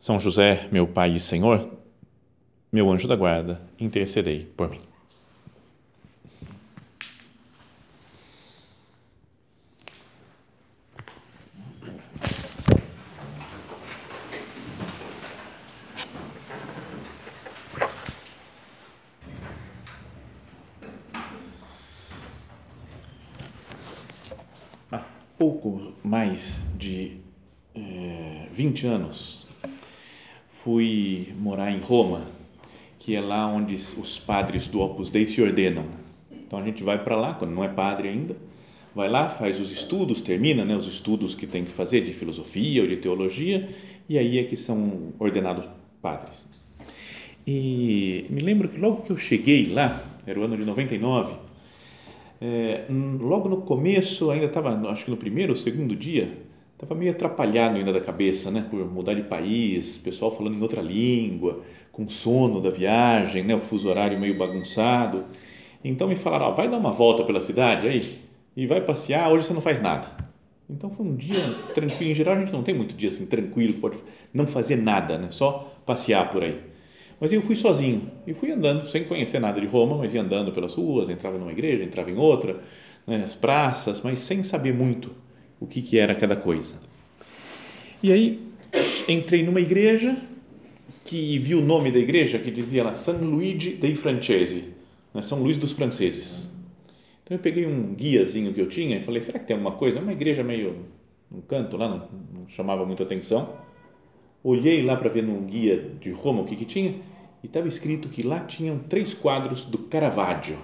São José, meu Pai e Senhor, meu anjo da guarda, intercedei por mim. Há pouco mais de é, 20 anos fui morar em Roma, que é lá onde os padres do Opus Dei se ordenam. Então a gente vai para lá, quando não é padre ainda, vai lá, faz os estudos, termina né, os estudos que tem que fazer de filosofia ou de teologia, e aí é que são ordenados padres. E me lembro que logo que eu cheguei lá, era o ano de 99, é, logo no começo, ainda estava, acho que no primeiro ou segundo dia, estava meio atrapalhado ainda da cabeça, né, por mudar de país, pessoal falando em outra língua, com sono da viagem, né, o fuso horário meio bagunçado. Então me falaram, vai dar uma volta pela cidade aí e vai passear, hoje você não faz nada. Então foi um dia tranquilo, em geral a gente não tem muito dia assim tranquilo, pode não fazer nada, né, só passear por aí. Mas eu fui sozinho e fui andando, sem conhecer nada de Roma, mas ia andando pelas ruas, entrava numa igreja, entrava em outra, né, as praças, mas sem saber muito o que, que era cada coisa. E aí entrei numa igreja que vi o nome da igreja que dizia lá San Luigi dei Francesi, né, São Luís dos Franceses. Então eu peguei um guiazinho que eu tinha e falei, será que tem alguma coisa? É uma igreja meio um canto lá, não, não chamava muito atenção. Olhei lá para ver no guia de Roma o que, que tinha e estava escrito que lá tinham três quadros do Caravaggio.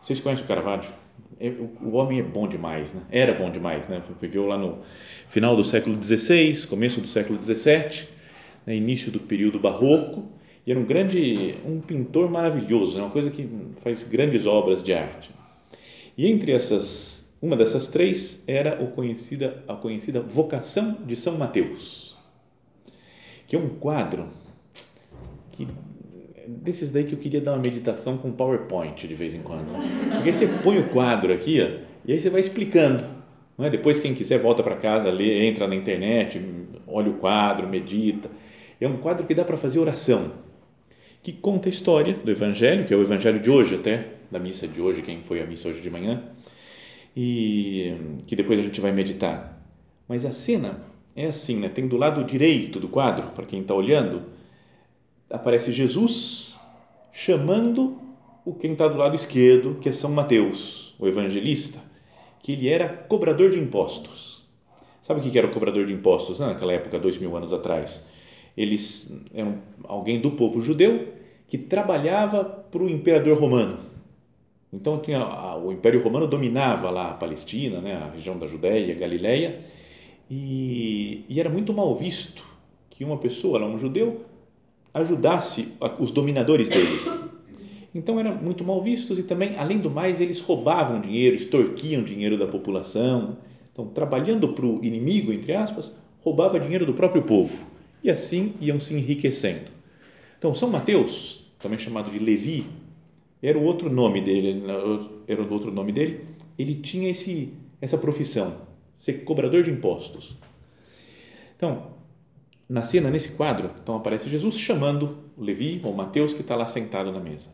Vocês conhecem o Caravaggio? É, o homem é bom demais, né? Era bom demais, né? Viveu lá no final do século XVI, começo do século XVII, né? início do período barroco, e era um grande, um pintor maravilhoso, né? uma coisa que faz grandes obras de arte. E entre essas, uma dessas três era o conhecida, a conhecida Vocação de São Mateus, que é um quadro que desses daí que eu queria dar uma meditação com PowerPoint de vez em quando. Porque você põe o quadro aqui ó, e aí você vai explicando. Não é? Depois, quem quiser, volta para casa, lê, entra na internet, olha o quadro, medita. É um quadro que dá para fazer oração, que conta a história do Evangelho, que é o Evangelho de hoje até, da missa de hoje, quem foi à missa hoje de manhã, e que depois a gente vai meditar. Mas a cena é assim, né? tem do lado direito do quadro, para quem está olhando, aparece Jesus chamando o quem está do lado esquerdo, que é São Mateus, o evangelista, que ele era cobrador de impostos. Sabe o que era o cobrador de impostos né? naquela época, dois mil anos atrás? Eles eram alguém do povo judeu que trabalhava para o imperador romano. Então tinha, o Império Romano dominava lá a Palestina, né, a região da Judéia, Galileia, e, e era muito mal visto que uma pessoa, um judeu, ajudasse os dominadores dele. Então eram muito mal vistos e também, além do mais, eles roubavam dinheiro, extorquiam dinheiro da população. Então, trabalhando para o inimigo, entre aspas, roubava dinheiro do próprio povo e assim iam se enriquecendo. Então, São Mateus, também chamado de Levi, era o outro nome dele, era o outro nome dele. Ele tinha esse essa profissão, ser cobrador de impostos. Então, na cena, nesse quadro, então aparece Jesus chamando Levi ou Mateus que está lá sentado na mesa.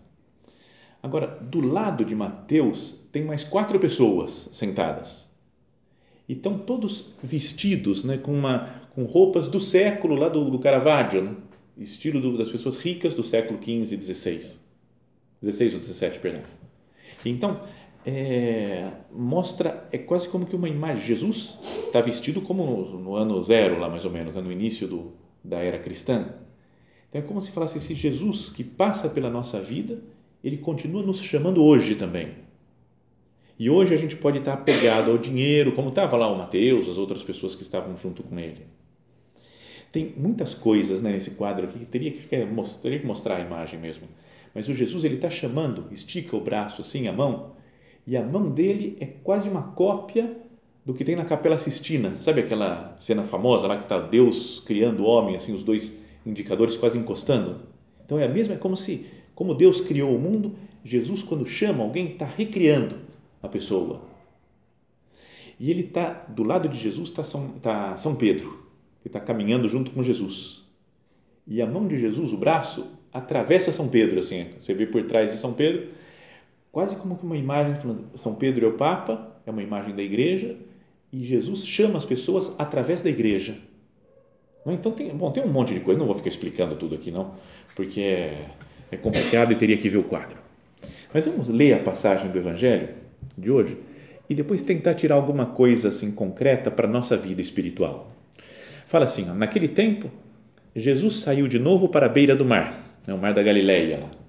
Agora, do lado de Mateus tem mais quatro pessoas sentadas. E estão todos vestidos né, com, uma, com roupas do século lá do, do Caravaggio, né? estilo do, das pessoas ricas do século XV e XVI. 16 ou 17, perdão. Então, é, mostra, é quase como que uma imagem. Jesus está vestido como no, no, ano zero, lá mais ou menos, né, no início do, da era cristã. Então é como se falasse esse Jesus que passa pela nossa vida, ele continua nos chamando hoje também. E hoje a gente pode estar apegado ao dinheiro, como estava lá o Mateus, as outras pessoas que estavam junto com ele. Tem muitas coisas né, nesse quadro aqui que teria que, ficar, teria que mostrar a imagem mesmo. Mas o Jesus ele está chamando, estica o braço assim, a mão, e a mão dele é quase uma cópia do que tem na Capela Sistina. Sabe aquela cena famosa lá que está Deus criando o homem, assim, os dois indicadores quase encostando? Então é a mesma, é como se, como Deus criou o mundo, Jesus, quando chama alguém, está recriando a pessoa. E ele está, do lado de Jesus está São, tá São Pedro, que está caminhando junto com Jesus. E a mão de Jesus, o braço, atravessa São Pedro, assim, você vê por trás de São Pedro, quase como que uma imagem falando, São Pedro é o Papa, é uma imagem da igreja, e Jesus chama as pessoas através da igreja. Então tem, bom, tem um monte de coisa, não vou ficar explicando tudo aqui não, porque é, é complicado e teria que ver o quadro. Mas vamos ler a passagem do Evangelho de hoje e depois tentar tirar alguma coisa assim concreta para a nossa vida espiritual. Fala assim, ó, naquele tempo, Jesus saiu de novo para a beira do mar, né, o mar da Galileia.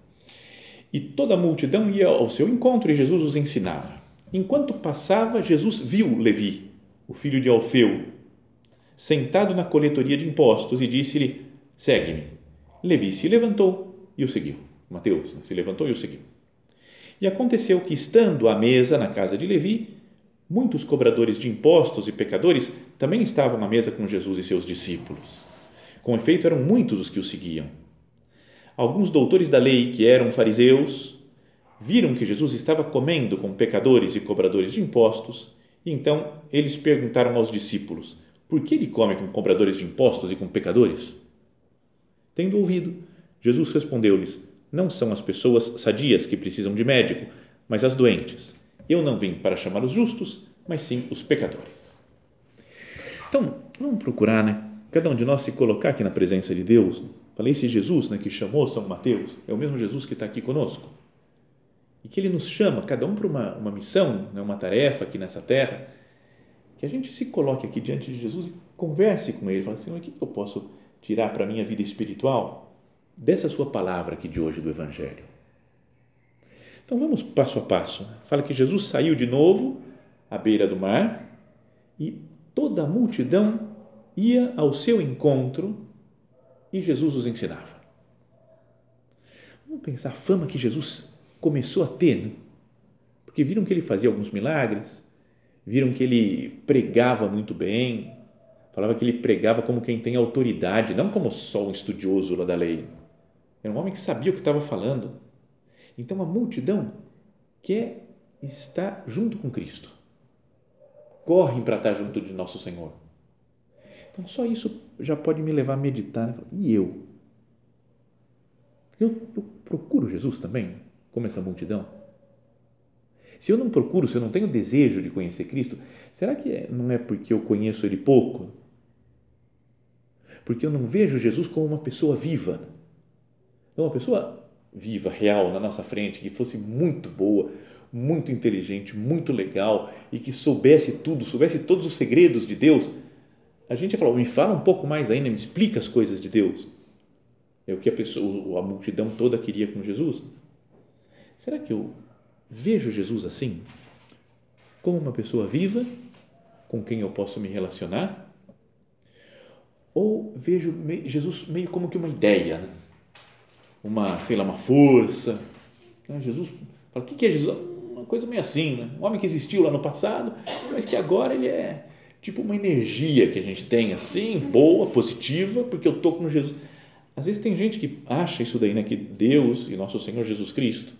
E toda a multidão ia ao seu encontro e Jesus os ensinava. Enquanto passava, Jesus viu Levi, o filho de Alfeu, sentado na coletoria de impostos e disse-lhe: Segue-me. Levi se levantou e o seguiu. Mateus né, se levantou e o seguiu. E aconteceu que, estando à mesa na casa de Levi, muitos cobradores de impostos e pecadores também estavam à mesa com Jesus e seus discípulos. Com efeito, eram muitos os que o seguiam. Alguns doutores da lei, que eram fariseus, viram que Jesus estava comendo com pecadores e cobradores de impostos, e então eles perguntaram aos discípulos: por que ele come com cobradores de impostos e com pecadores? Tendo ouvido, Jesus respondeu-lhes: Não são as pessoas sadias que precisam de médico, mas as doentes. Eu não vim para chamar os justos, mas sim os pecadores. Então, vamos procurar, né? Cada um de nós se colocar aqui na presença de Deus. Falei, esse Jesus né, que chamou São Mateus é o mesmo Jesus que está aqui conosco. E que ele nos chama, cada um para uma, uma missão, né, uma tarefa aqui nessa terra. Que a gente se coloque aqui diante de Jesus e converse com ele. Fala assim: o que eu posso tirar para a minha vida espiritual dessa sua palavra aqui de hoje do Evangelho? Então vamos passo a passo. Fala que Jesus saiu de novo à beira do mar e toda a multidão ia ao seu encontro e Jesus os ensinava. Vamos pensar a fama que Jesus começou a ter, né? porque viram que ele fazia alguns milagres, viram que ele pregava muito bem, falava que ele pregava como quem tem autoridade, não como só um estudioso lá da lei. Era um homem que sabia o que estava falando então a multidão quer estar junto com Cristo. Correm para estar junto de nosso Senhor. Então só isso já pode me levar a meditar. Né? E eu? eu? Eu procuro Jesus também, como essa multidão? Se eu não procuro, se eu não tenho desejo de conhecer Cristo, será que não é porque eu conheço Ele pouco? Porque eu não vejo Jesus como uma pessoa viva, uma pessoa viva, real na nossa frente, que fosse muito boa, muito inteligente, muito legal e que soubesse tudo, soubesse todos os segredos de Deus, a gente ia falar, me fala um pouco mais ainda, me explica as coisas de Deus. É o que a pessoa, a multidão toda queria com Jesus. Será que eu vejo Jesus assim? Como uma pessoa viva, com quem eu posso me relacionar? Ou vejo Jesus meio como que uma ideia, né? uma, sei lá, uma força. Então, Jesus fala, o que é Jesus? Uma coisa meio assim, né? um homem que existiu lá no passado, mas que agora ele é tipo uma energia que a gente tem assim, boa, positiva, porque eu estou com Jesus. Às vezes tem gente que acha isso daí, né? que Deus e nosso Senhor Jesus Cristo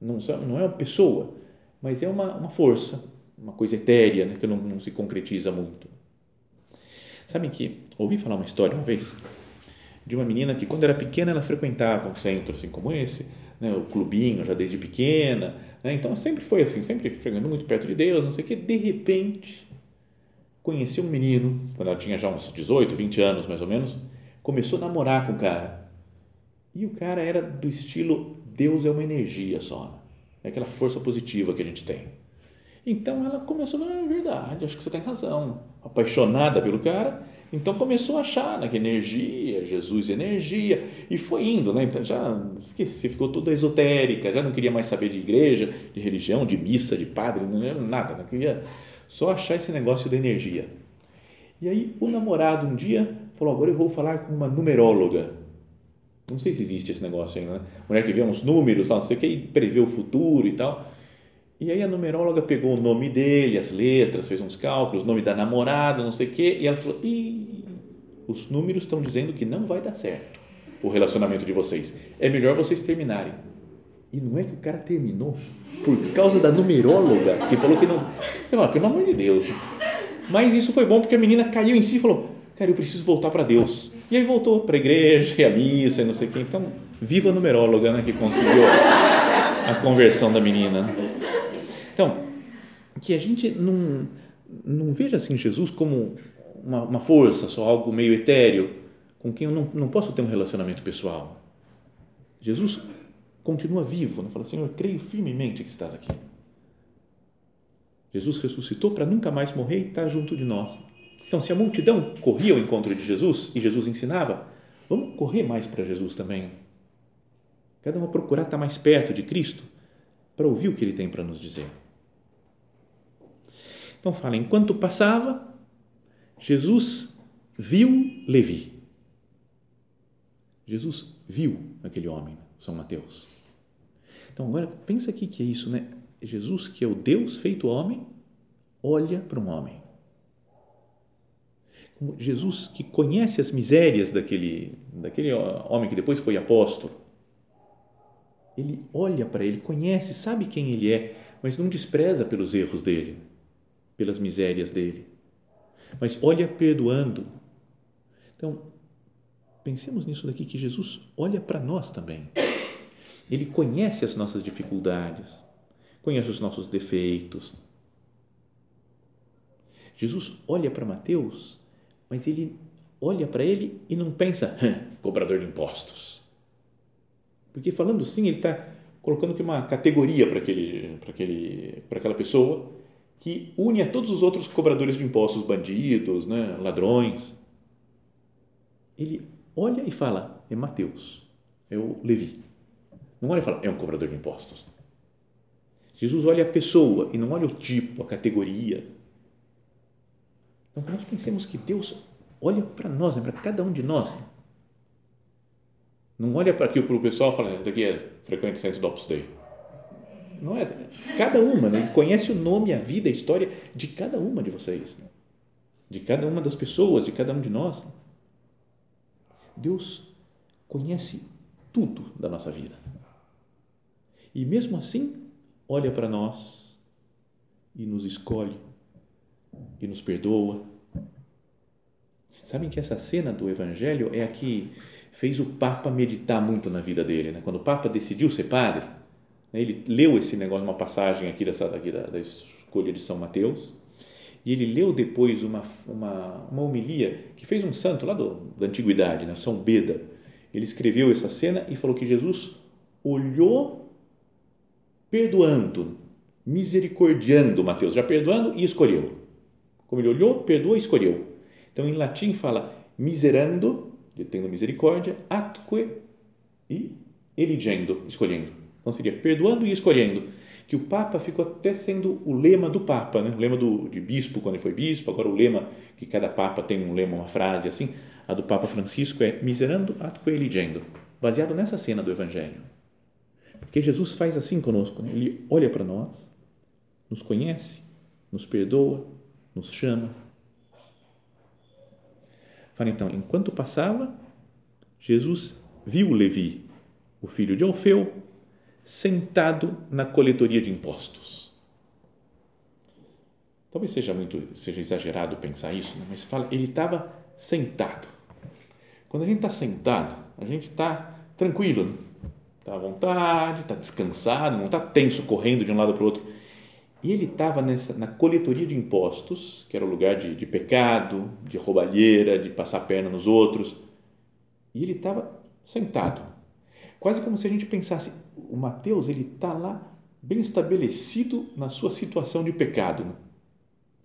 não, não é uma pessoa, mas é uma, uma força, uma coisa etérea, né? que não, não se concretiza muito. Sabem que ouvi falar uma história uma vez de uma menina que quando era pequena ela frequentava um centro assim como esse, né, o clubinho já desde pequena, né, então sempre foi assim, sempre frequentando muito perto de Deus, não sei o que, de repente conheceu um menino, quando ela tinha já uns 18, 20 anos mais ou menos, começou a namorar com o cara e o cara era do estilo Deus é uma energia só, é aquela força positiva que a gente tem. Então ela começou falar, é verdade, acho que você tem razão, apaixonada pelo cara, então começou a achar né, que energia, Jesus energia, e foi indo, né? Então já esqueci, ficou toda esotérica, já não queria mais saber de igreja, de religião, de missa, de padre, nada, não queria só achar esse negócio da energia. E aí o namorado um dia falou: agora eu vou falar com uma numeróloga. Não sei se existe esse negócio ainda, né? Mulher que vê uns números, não sei o que, e prevê o futuro e tal. E aí a numeróloga pegou o nome dele, as letras, fez uns cálculos, o nome da namorada, não sei o que, e ela falou: Ih, os números estão dizendo que não vai dar certo o relacionamento de vocês. É melhor vocês terminarem. E não é que o cara terminou por causa da numeróloga que falou que não. Pelo amor de Deus. Mas isso foi bom porque a menina caiu em si e falou: Cara, eu preciso voltar para Deus. E aí voltou para a igreja, e a missa, e não sei o quê. Então, viva a numeróloga né, que conseguiu a conversão da menina. Então, que a gente não, não veja assim Jesus como uma, uma força, só algo meio etéreo, com quem eu não, não posso ter um relacionamento pessoal. Jesus continua vivo, não fala, Senhor, creio firmemente que estás aqui. Jesus ressuscitou para nunca mais morrer e está junto de nós. Então, se a multidão corria ao encontro de Jesus e Jesus ensinava, vamos correr mais para Jesus também. Cada um procurar estar mais perto de Cristo para ouvir o que ele tem para nos dizer. Então, fala, enquanto passava, Jesus viu Levi. Jesus viu aquele homem, São Mateus. Então, agora pensa aqui que é isso, né? Jesus, que é o Deus feito homem, olha para um homem. Jesus, que conhece as misérias daquele, daquele homem que depois foi apóstolo, ele olha para ele, conhece, sabe quem ele é, mas não despreza pelos erros dele, pelas misérias dele, mas olha perdoando. Então, pensemos nisso daqui, que Jesus olha para nós também. Ele conhece as nossas dificuldades, conhece os nossos defeitos. Jesus olha para Mateus mas ele olha para ele e não pensa, cobrador de impostos. Porque falando assim, ele está colocando aqui uma categoria para aquele, para aquele, para aquela pessoa que une a todos os outros cobradores de impostos, bandidos, né, ladrões. Ele olha e fala, é Mateus, é o Levi. Não olha e fala, é um cobrador de impostos. Jesus olha a pessoa e não olha o tipo, a categoria, então, nós pensemos que Deus olha para nós, né, para cada um de nós. Não olha para aqui para o pessoal e fala, isso aqui é frequente centro do Opus Dei. Não é, cada uma, né? conhece o nome, a vida, a história de cada uma de vocês, né? de cada uma das pessoas, de cada um de nós. Deus conhece tudo da nossa vida. E mesmo assim, olha para nós e nos escolhe e nos perdoa. Sabem que essa cena do Evangelho é a que fez o Papa meditar muito na vida dele. Né? Quando o Papa decidiu ser padre, né? ele leu esse negócio, uma passagem aqui, dessa, daqui da, da escolha de São Mateus, e ele leu depois uma, uma, uma homilia que fez um santo lá do, da antiguidade, né? São Beda. Ele escreveu essa cena e falou que Jesus olhou perdoando, misericordiando Mateus, já perdoando e escolheu. Como ele olhou, perdoou e escolheu. Então, em latim fala miserando, tendo misericórdia, atque e eligendo, escolhendo. Então, seria perdoando e escolhendo. Que o Papa ficou até sendo o lema do Papa, né? o lema do, de bispo quando ele foi bispo, agora o lema, que cada Papa tem um lema, uma frase assim, a do Papa Francisco é miserando, atque eligendo, baseado nessa cena do Evangelho. Porque Jesus faz assim conosco, né? ele olha para nós, nos conhece, nos perdoa, nos chama. Fala então, enquanto passava, Jesus viu Levi, o filho de Alfeu, sentado na coletoria de impostos. Talvez seja muito seja exagerado pensar isso, né? mas fala, ele estava sentado. Quando a gente está sentado, a gente está tranquilo, está à vontade, está descansado, não está tenso correndo de um lado para o outro e ele estava na coletoria de impostos, que era o lugar de, de pecado, de roubalheira, de passar a perna nos outros. E ele estava sentado. Quase como se a gente pensasse, o Mateus, ele está lá bem estabelecido na sua situação de pecado. Né?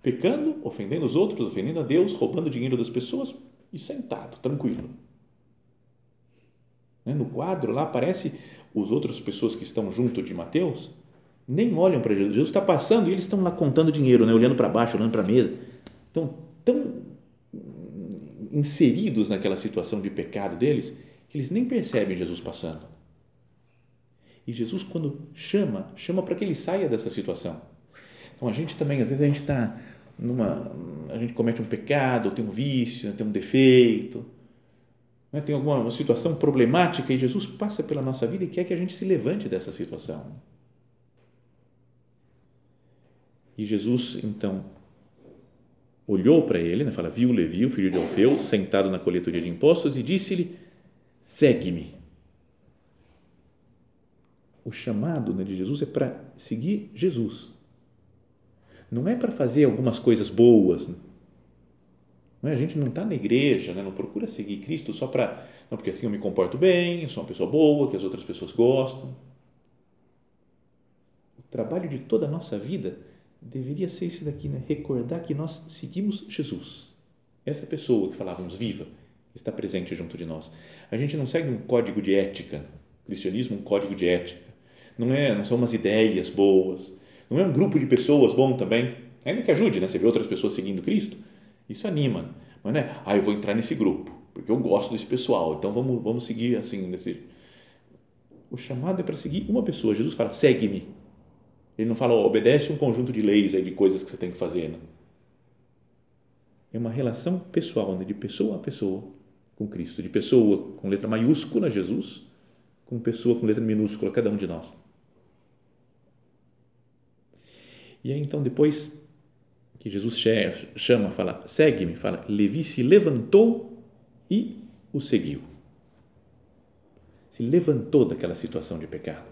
Pecando, ofendendo os outros, ofendendo a Deus, roubando dinheiro das pessoas e sentado, tranquilo. Né? No quadro lá aparece os outras pessoas que estão junto de Mateus, nem olham para Jesus. Jesus está passando e eles estão lá contando dinheiro, né? olhando para baixo, olhando para a mesa. Estão tão inseridos naquela situação de pecado deles eles nem percebem Jesus passando. E Jesus, quando chama, chama para que ele saia dessa situação. Então a gente também, às vezes, a gente está numa. A gente comete um pecado, tem um vício, tem um defeito, né, tem alguma situação problemática e Jesus passa pela nossa vida e quer que a gente se levante dessa situação. E Jesus, então, olhou para ele, né, fala, viu Levi, o filho de Alfeu, sentado na coletoria de impostos e disse-lhe: segue-me. O chamado né, de Jesus é para seguir Jesus. Não é para fazer algumas coisas boas. Não é? A gente não está na igreja, né? não procura seguir Cristo só para. Não, porque assim eu me comporto bem, eu sou uma pessoa boa, que as outras pessoas gostam. O trabalho de toda a nossa vida deveria ser esse daqui, né? recordar que nós seguimos Jesus. Essa pessoa que falávamos viva, está presente junto de nós. A gente não segue um código de ética, o cristianismo um código de ética. Não é, não são umas ideias boas, não é um grupo de pessoas bom também. Ainda que ajude, né? Você vê outras pessoas seguindo Cristo, isso anima. Mas não é, ah, eu vou entrar nesse grupo, porque eu gosto desse pessoal, então vamos, vamos seguir assim nesse o chamado é para seguir uma pessoa. Jesus fala: "Segue-me". Ele não fala, oh, obedece um conjunto de leis aí, de coisas que você tem que fazer. Né? É uma relação pessoal, né? de pessoa a pessoa com Cristo, de pessoa com letra maiúscula, Jesus, com pessoa com letra minúscula, cada um de nós. E aí, então, depois que Jesus chama, fala, segue-me, fala, Levi se levantou e o seguiu. Se levantou daquela situação de pecado.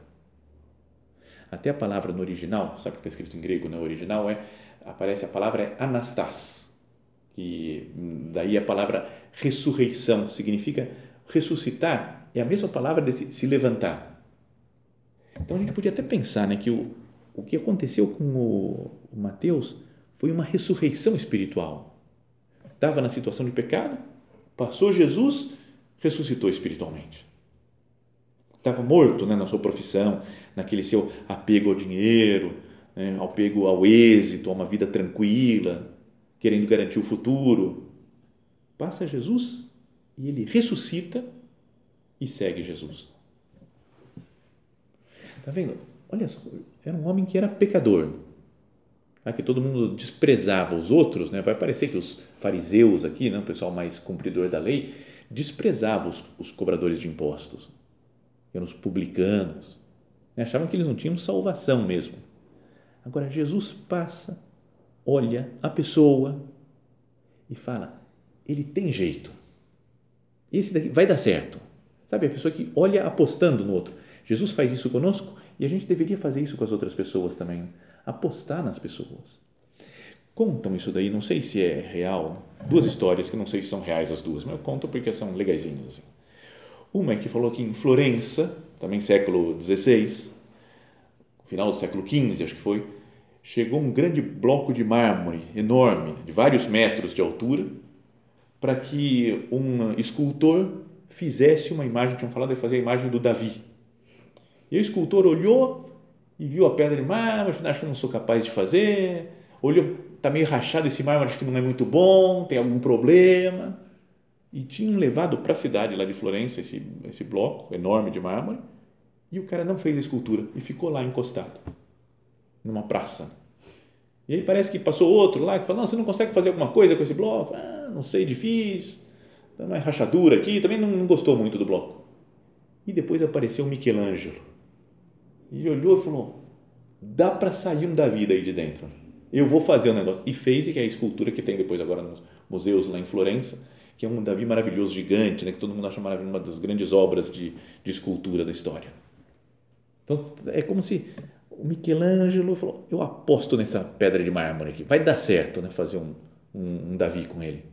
Até a palavra no original, sabe que está escrito em grego no né? original, é, aparece a palavra é anastas, que daí a palavra ressurreição significa ressuscitar, é a mesma palavra de se, levantar. Então a gente podia até pensar né, que o, o que aconteceu com o, o Mateus foi uma ressurreição espiritual. Estava na situação de pecado, passou Jesus, ressuscitou espiritualmente estava morto né, na sua profissão, naquele seu apego ao dinheiro, né, apego ao êxito, a uma vida tranquila, querendo garantir o futuro. Passa Jesus e ele ressuscita e segue Jesus. Está vendo? Olha só, era um homem que era pecador. Tá? Que todo mundo desprezava os outros, né? vai parecer que os fariseus aqui, né? o pessoal mais cumpridor da lei, desprezava os, os cobradores de impostos eram os publicanos, né? achavam que eles não tinham salvação mesmo. Agora, Jesus passa, olha a pessoa e fala: ele tem jeito, esse daqui vai dar certo. Sabe, a pessoa que olha apostando no outro. Jesus faz isso conosco e a gente deveria fazer isso com as outras pessoas também. Apostar nas pessoas. Contam isso daí, não sei se é real. Duas histórias que não sei se são reais as duas, mas eu conto porque são legaisinhas assim uma é que falou que em Florença, também século XVI, final do século XV, acho que foi, chegou um grande bloco de mármore enorme, de vários metros de altura, para que um escultor fizesse uma imagem, tinham falado de fazer a imagem do Davi. E o escultor olhou e viu a pedra de mármore, acho que não sou capaz de fazer, olhou, está meio rachado esse mármore, acho que não é muito bom, tem algum problema. E tinham levado para a cidade lá de Florença esse, esse bloco enorme de mármore e o cara não fez a escultura e ficou lá encostado numa praça. E aí parece que passou outro lá que falou: Não, você não consegue fazer alguma coisa com esse bloco? Ah, não sei, difícil. Tem uma rachadura aqui. Também não, não gostou muito do bloco. E depois apareceu Michelangelo. E olhou e falou: Dá para sair um Davi daí de dentro. Eu vou fazer um negócio. E fez, que é a escultura que tem depois agora nos museus lá em Florença que é um Davi maravilhoso, gigante, né, que todo mundo acha maravilhoso, uma das grandes obras de, de escultura da história. Então, é como se o Michelangelo falou: Eu aposto nessa pedra de mármore aqui, vai dar certo né, fazer um, um, um Davi com ele.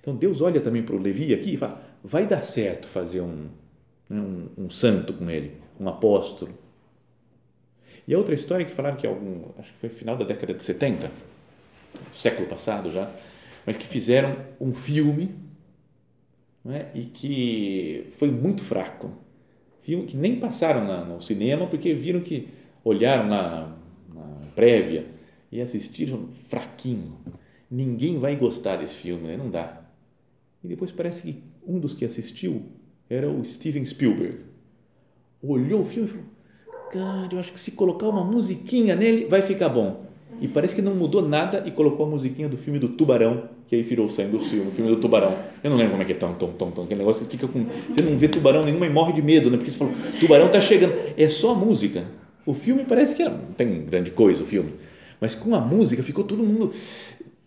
Então, Deus olha também para o Levi aqui e fala: Vai dar certo fazer um, né, um, um santo com ele, um apóstolo. E a outra história que falaram que é algum, acho que foi final da década de 70, século passado já, mas que fizeram um filme é? e que foi muito fraco. Filme que nem passaram na, no cinema porque viram que olharam na, na prévia e assistiram fraquinho. Ninguém vai gostar desse filme, né? não dá. E depois parece que um dos que assistiu era o Steven Spielberg. Olhou o filme e falou: Cara, eu acho que se colocar uma musiquinha nele vai ficar bom. E parece que não mudou nada e colocou a musiquinha do filme do Tubarão, que aí virou saindo do filme, o filme do Tubarão. Eu não lembro como é que é, tom, tom, tom, tom, aquele negócio que fica com. Você não vê tubarão nenhuma e morre de medo, né? Porque você fala, tubarão tá chegando. É só a música. O filme parece que era, não tem grande coisa o filme, mas com a música ficou todo mundo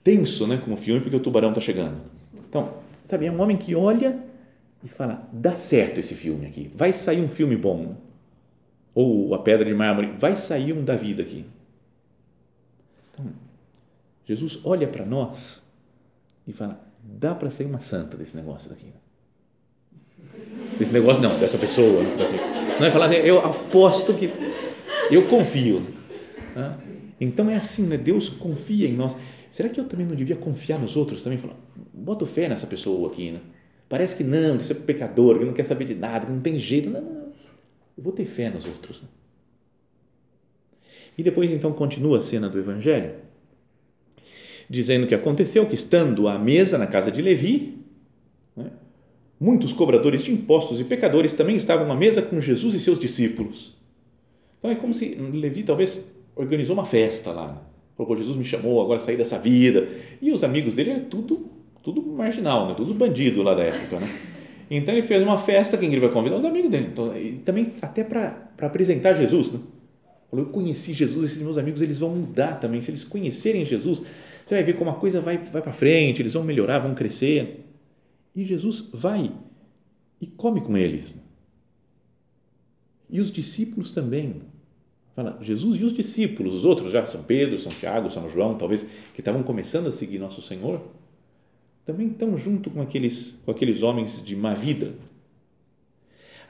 tenso, né? Com o filme, porque o tubarão tá chegando. Então, sabe, é um homem que olha e fala: dá certo esse filme aqui, vai sair um filme bom. Ou a pedra de mármore, vai sair um da vida aqui então, Jesus olha para nós e fala: dá para sair uma santa desse negócio daqui. Desse negócio, não, dessa pessoa. Não é falar assim, eu aposto que. Eu confio. Então é assim, né? Deus confia em nós. Será que eu também não devia confiar nos outros também? Falar, bota fé nessa pessoa aqui, né? Parece que não, que você é pecador, que não quer saber de nada, que não tem jeito. Não, não, não. Eu vou ter fé nos outros. Né? E depois então continua a cena do Evangelho, dizendo que aconteceu que estando à mesa na casa de Levi, né, muitos cobradores de impostos e pecadores também estavam à mesa com Jesus e seus discípulos. Então é como se Levi talvez organizou uma festa lá. Falou, Jesus me chamou, agora sair dessa vida. E os amigos dele eram tudo, tudo marginal, né? tudo bandido lá da época. Né? Então ele fez uma festa, quem ele vai convidar? Os amigos dele. Então, também até para apresentar Jesus. Né? Falou, eu conheci Jesus, esses meus amigos eles vão mudar também. Se eles conhecerem Jesus, você vai ver como a coisa vai, vai para frente, eles vão melhorar, vão crescer. E Jesus vai e come com eles. E os discípulos também. Fala, Jesus e os discípulos, os outros já, São Pedro, São Tiago, São João, talvez, que estavam começando a seguir nosso Senhor, também estão junto com aqueles, com aqueles homens de má vida.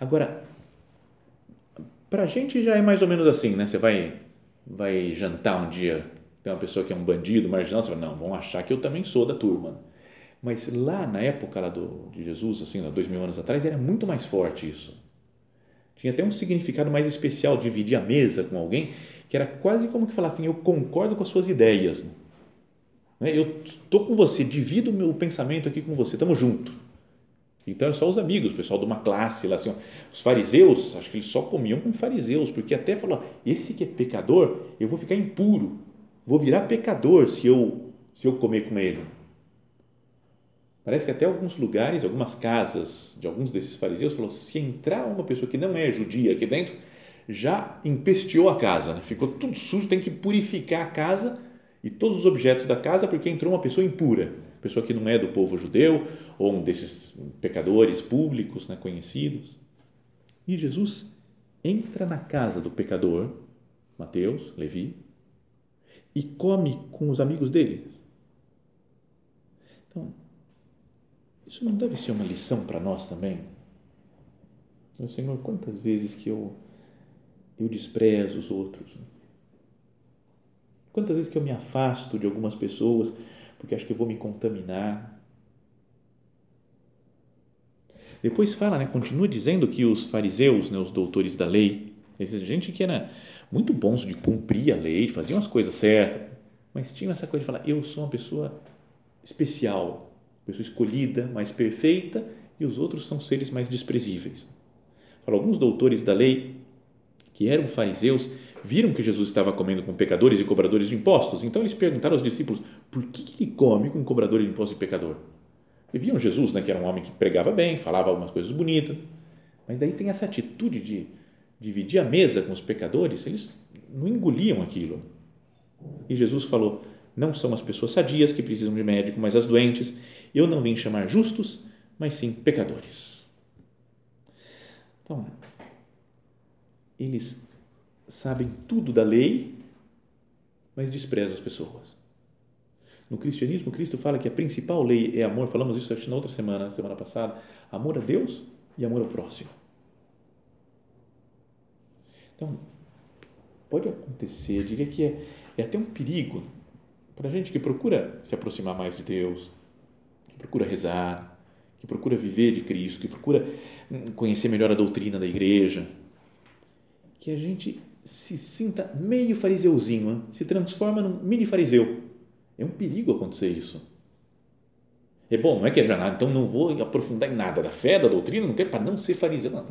Agora, para a gente já é mais ou menos assim, né? Você vai, vai jantar um dia, tem uma pessoa que é um bandido, marginal, você vai, não, vão achar que eu também sou da turma. Mas lá na época lá do, de Jesus, assim, dois mil anos atrás, era muito mais forte isso. Tinha até um significado mais especial, dividir a mesa com alguém, que era quase como que falar assim, eu concordo com as suas ideias. Né? Eu estou com você, divido o meu pensamento aqui com você, estamos juntos então, só os amigos, o pessoal de uma classe lá, assim, os fariseus, acho que eles só comiam com fariseus, porque até falou, esse que é pecador, eu vou ficar impuro, vou virar pecador se eu, se eu comer com ele. Parece que até alguns lugares, algumas casas de alguns desses fariseus, falou, se entrar uma pessoa que não é judia aqui dentro, já empesteou a casa, né? ficou tudo sujo, tem que purificar a casa e todos os objetos da casa porque entrou uma pessoa impura pessoa que não é do povo judeu, ou um desses pecadores públicos, né, conhecidos. E Jesus entra na casa do pecador, Mateus, Levi, e come com os amigos dele. Então, isso não deve ser uma lição para nós também? Meu Senhor, quantas vezes que eu, eu desprezo os outros? Quantas vezes que eu me afasto de algumas pessoas porque acho que eu vou me contaminar. Depois fala, né, continua dizendo que os fariseus, né, os doutores da lei, essa gente que era muito bons de cumprir a lei, faziam as coisas certas, mas tinham essa coisa de falar: eu sou uma pessoa especial, pessoa escolhida, mais perfeita, e os outros são seres mais desprezíveis. Alguns doutores da lei que eram fariseus, viram que Jesus estava comendo com pecadores e cobradores de impostos. Então eles perguntaram aos discípulos: por que ele come com cobrador de impostos e pecador? E viam Jesus, né, que era um homem que pregava bem, falava algumas coisas bonitas, mas daí tem essa atitude de dividir a mesa com os pecadores, eles não engoliam aquilo. E Jesus falou: não são as pessoas sadias que precisam de médico, mas as doentes. Eu não vim chamar justos, mas sim pecadores. Então, eles sabem tudo da lei, mas desprezam as pessoas. No cristianismo, Cristo fala que a principal lei é amor, falamos isso acho, na outra semana, semana passada, amor a Deus e amor ao próximo. Então, pode acontecer, diria que é, é até um perigo para a gente que procura se aproximar mais de Deus, que procura rezar, que procura viver de Cristo, que procura conhecer melhor a doutrina da igreja, que a gente se sinta meio fariseuzinho, se transforma num mini fariseu. É um perigo acontecer isso. É bom, não é que é nada, então não vou aprofundar em nada da fé, da doutrina, não quero para não ser fariseu. Não.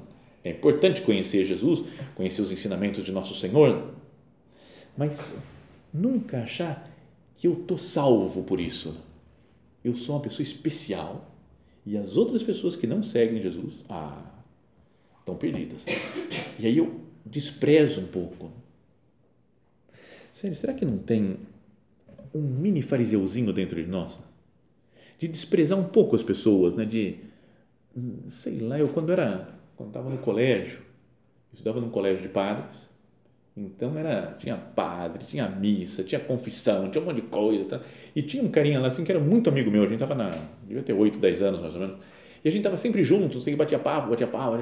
É importante conhecer Jesus, conhecer os ensinamentos de nosso Senhor, mas nunca achar que eu estou salvo por isso. Eu sou uma pessoa especial e as outras pessoas que não seguem Jesus, ah, estão perdidas. E aí eu desprezo um pouco. Sério, será que não tem um mini fariseuzinho dentro de nós? De desprezar um pouco as pessoas, né? De, sei lá, eu quando era, quando estava no colégio, estudava num colégio de padres, então era, tinha padre, tinha missa, tinha confissão, tinha um monte de coisa. Tá? E tinha um carinha lá assim que era muito amigo meu. A gente estava na. devia ter 8, 10 anos mais ou menos. E a gente estava sempre junto, sempre batia papo, batia papo,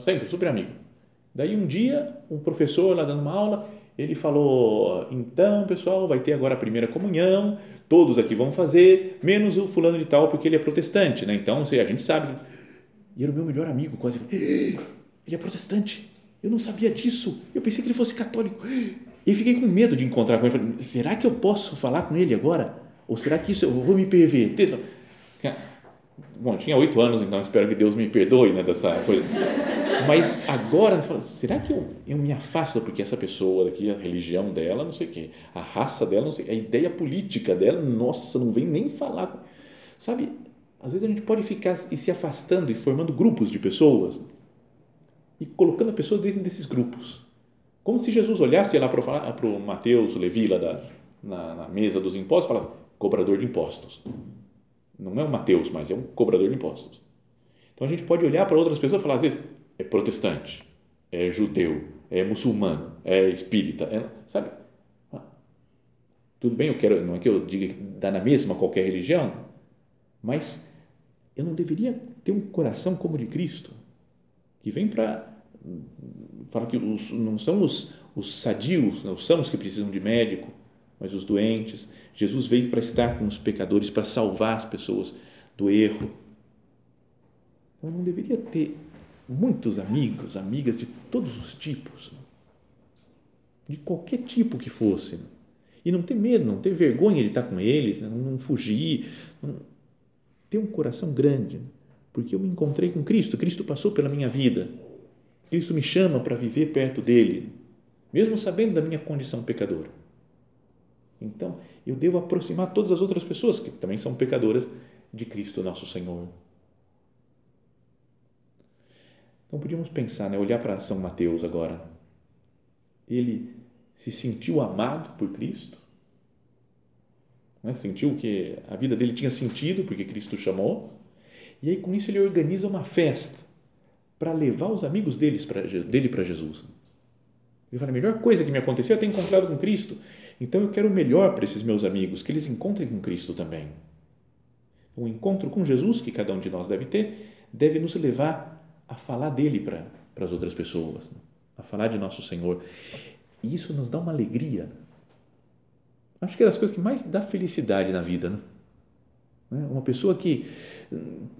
sempre, super amigo. Daí um dia, um professor lá dando uma aula, ele falou: então pessoal, vai ter agora a primeira comunhão, todos aqui vão fazer, menos o fulano de tal, porque ele é protestante, né? Então, a gente sabe. E era o meu melhor amigo, quase. Ele é protestante eu não sabia disso. Eu pensei que ele fosse católico. E fiquei com medo de encontrar com ele. Falei, será que eu posso falar com ele agora? Ou será que isso eu vou me perverter? Bom, tinha oito anos, então espero que Deus me perdoe né, dessa coisa. Mas agora, você fala, será que eu, eu me afasto porque essa pessoa daqui, a religião dela, não sei o quê, a raça dela, não sei, a ideia política dela, nossa, não vem nem falar. Sabe, às vezes a gente pode ficar e se afastando e formando grupos de pessoas e colocando a pessoa dentro desses grupos. Como se Jesus olhasse lá para o Mateus, Levi, lá da, na, na, mesa dos impostos, e falasse, cobrador de impostos. Não é o Mateus, mas é um cobrador de impostos. Então a gente pode olhar para outras pessoas e falar, às vezes, é protestante, é judeu, é muçulmano, é espírita, é, sabe? Ah, tudo bem, eu quero, não é que eu diga que dá na mesma qualquer religião, mas eu não deveria ter um coração como o de Cristo, que vem para fala que os, não são os, os sadios, não são os que precisam de médico, mas os doentes. Jesus veio para estar com os pecadores, para salvar as pessoas do erro. Então, não deveria ter muitos amigos, amigas de todos os tipos, de qualquer tipo que fosse. E não ter medo, não ter vergonha de estar com eles, não fugir, não, ter um coração grande, porque eu me encontrei com Cristo, Cristo passou pela minha vida Cristo me chama para viver perto dele, mesmo sabendo da minha condição pecadora. Então, eu devo aproximar todas as outras pessoas que também são pecadoras de Cristo nosso Senhor. Então, podíamos pensar, né, olhar para São Mateus agora. Ele se sentiu amado por Cristo, né? sentiu que a vida dele tinha sentido porque Cristo chamou, e aí com isso ele organiza uma festa para levar os amigos deles pra, dele para Jesus. Ele fala: a melhor coisa que me aconteceu é ter encontrado com Cristo. Então eu quero o melhor para esses meus amigos, que eles encontrem com Cristo também. O encontro com Jesus, que cada um de nós deve ter, deve nos levar a falar dele para, para as outras pessoas, né? a falar de nosso Senhor. E isso nos dá uma alegria. Acho que é das coisas que mais dá felicidade na vida, né? Uma pessoa que,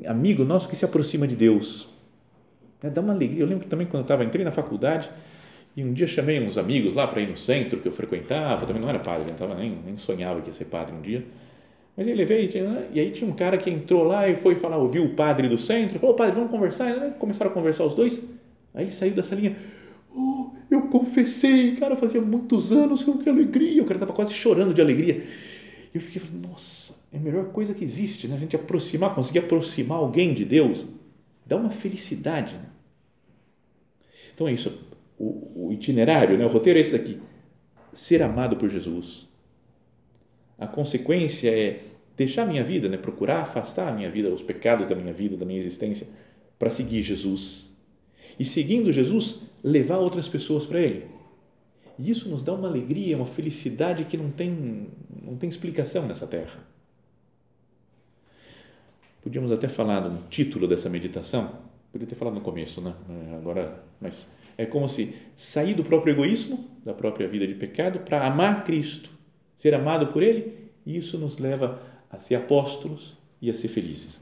amigo nosso que se aproxima de Deus, né? Dá uma alegria. Eu lembro também quando eu estava, entrei na faculdade e um dia chamei uns amigos lá para ir no centro que eu frequentava, também não era padre, não tava, nem, nem sonhava que ia ser padre um dia. Mas ele né? e aí tinha um cara que entrou lá e foi falar, ouviu o padre do centro, falou, padre, vamos conversar. E, né? Começaram a conversar os dois. Aí ele saiu da salinha, oh, eu confessei, cara, fazia muitos anos que eu que alegria. O cara estava quase chorando de alegria. E eu fiquei falando, nossa, é a melhor coisa que existe, né? A gente aproximar, conseguir aproximar alguém de Deus, dá uma felicidade. Né? Então é isso, o, o itinerário, né? o roteiro é esse daqui: ser amado por Jesus. A consequência é deixar a minha vida, né? procurar afastar a minha vida, os pecados da minha vida, da minha existência, para seguir Jesus. E seguindo Jesus, levar outras pessoas para Ele. E isso nos dá uma alegria, uma felicidade que não tem, não tem explicação nessa terra. Podíamos até falar no título dessa meditação, Podia ter falado no começo, né? É, agora, mas é como se sair do próprio egoísmo, da própria vida de pecado, para amar Cristo, ser amado por Ele, e isso nos leva a ser apóstolos e a ser felizes.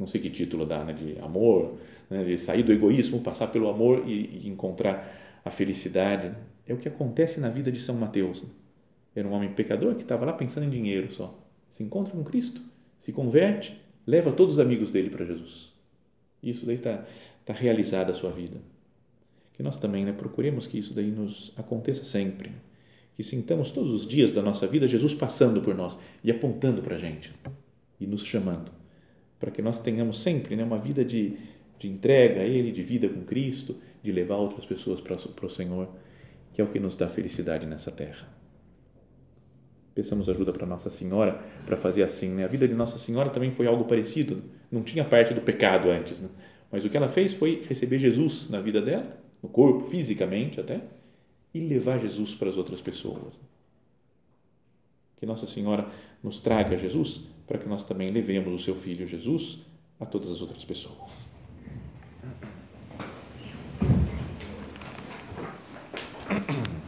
Não sei que título dá, né? De amor, né? de sair do egoísmo, passar pelo amor e, e encontrar a felicidade. É o que acontece na vida de São Mateus. Era um homem pecador que estava lá pensando em dinheiro só. Se encontra com Cristo, se converte, leva todos os amigos dele para Jesus. Isso daí está tá realizada a sua vida. Que nós também né, procuremos que isso daí nos aconteça sempre. Que sintamos todos os dias da nossa vida Jesus passando por nós e apontando para a gente e nos chamando. Para que nós tenhamos sempre né, uma vida de, de entrega a Ele, de vida com Cristo, de levar outras pessoas para, para o Senhor, que é o que nos dá felicidade nessa terra. Peçamos ajuda para Nossa Senhora para fazer assim. Né? A vida de Nossa Senhora também foi algo parecido. Não tinha parte do pecado antes. Né? Mas o que ela fez foi receber Jesus na vida dela, no corpo, fisicamente até, e levar Jesus para as outras pessoas. Que Nossa Senhora nos traga Jesus para que nós também levemos o seu Filho Jesus a todas as outras pessoas.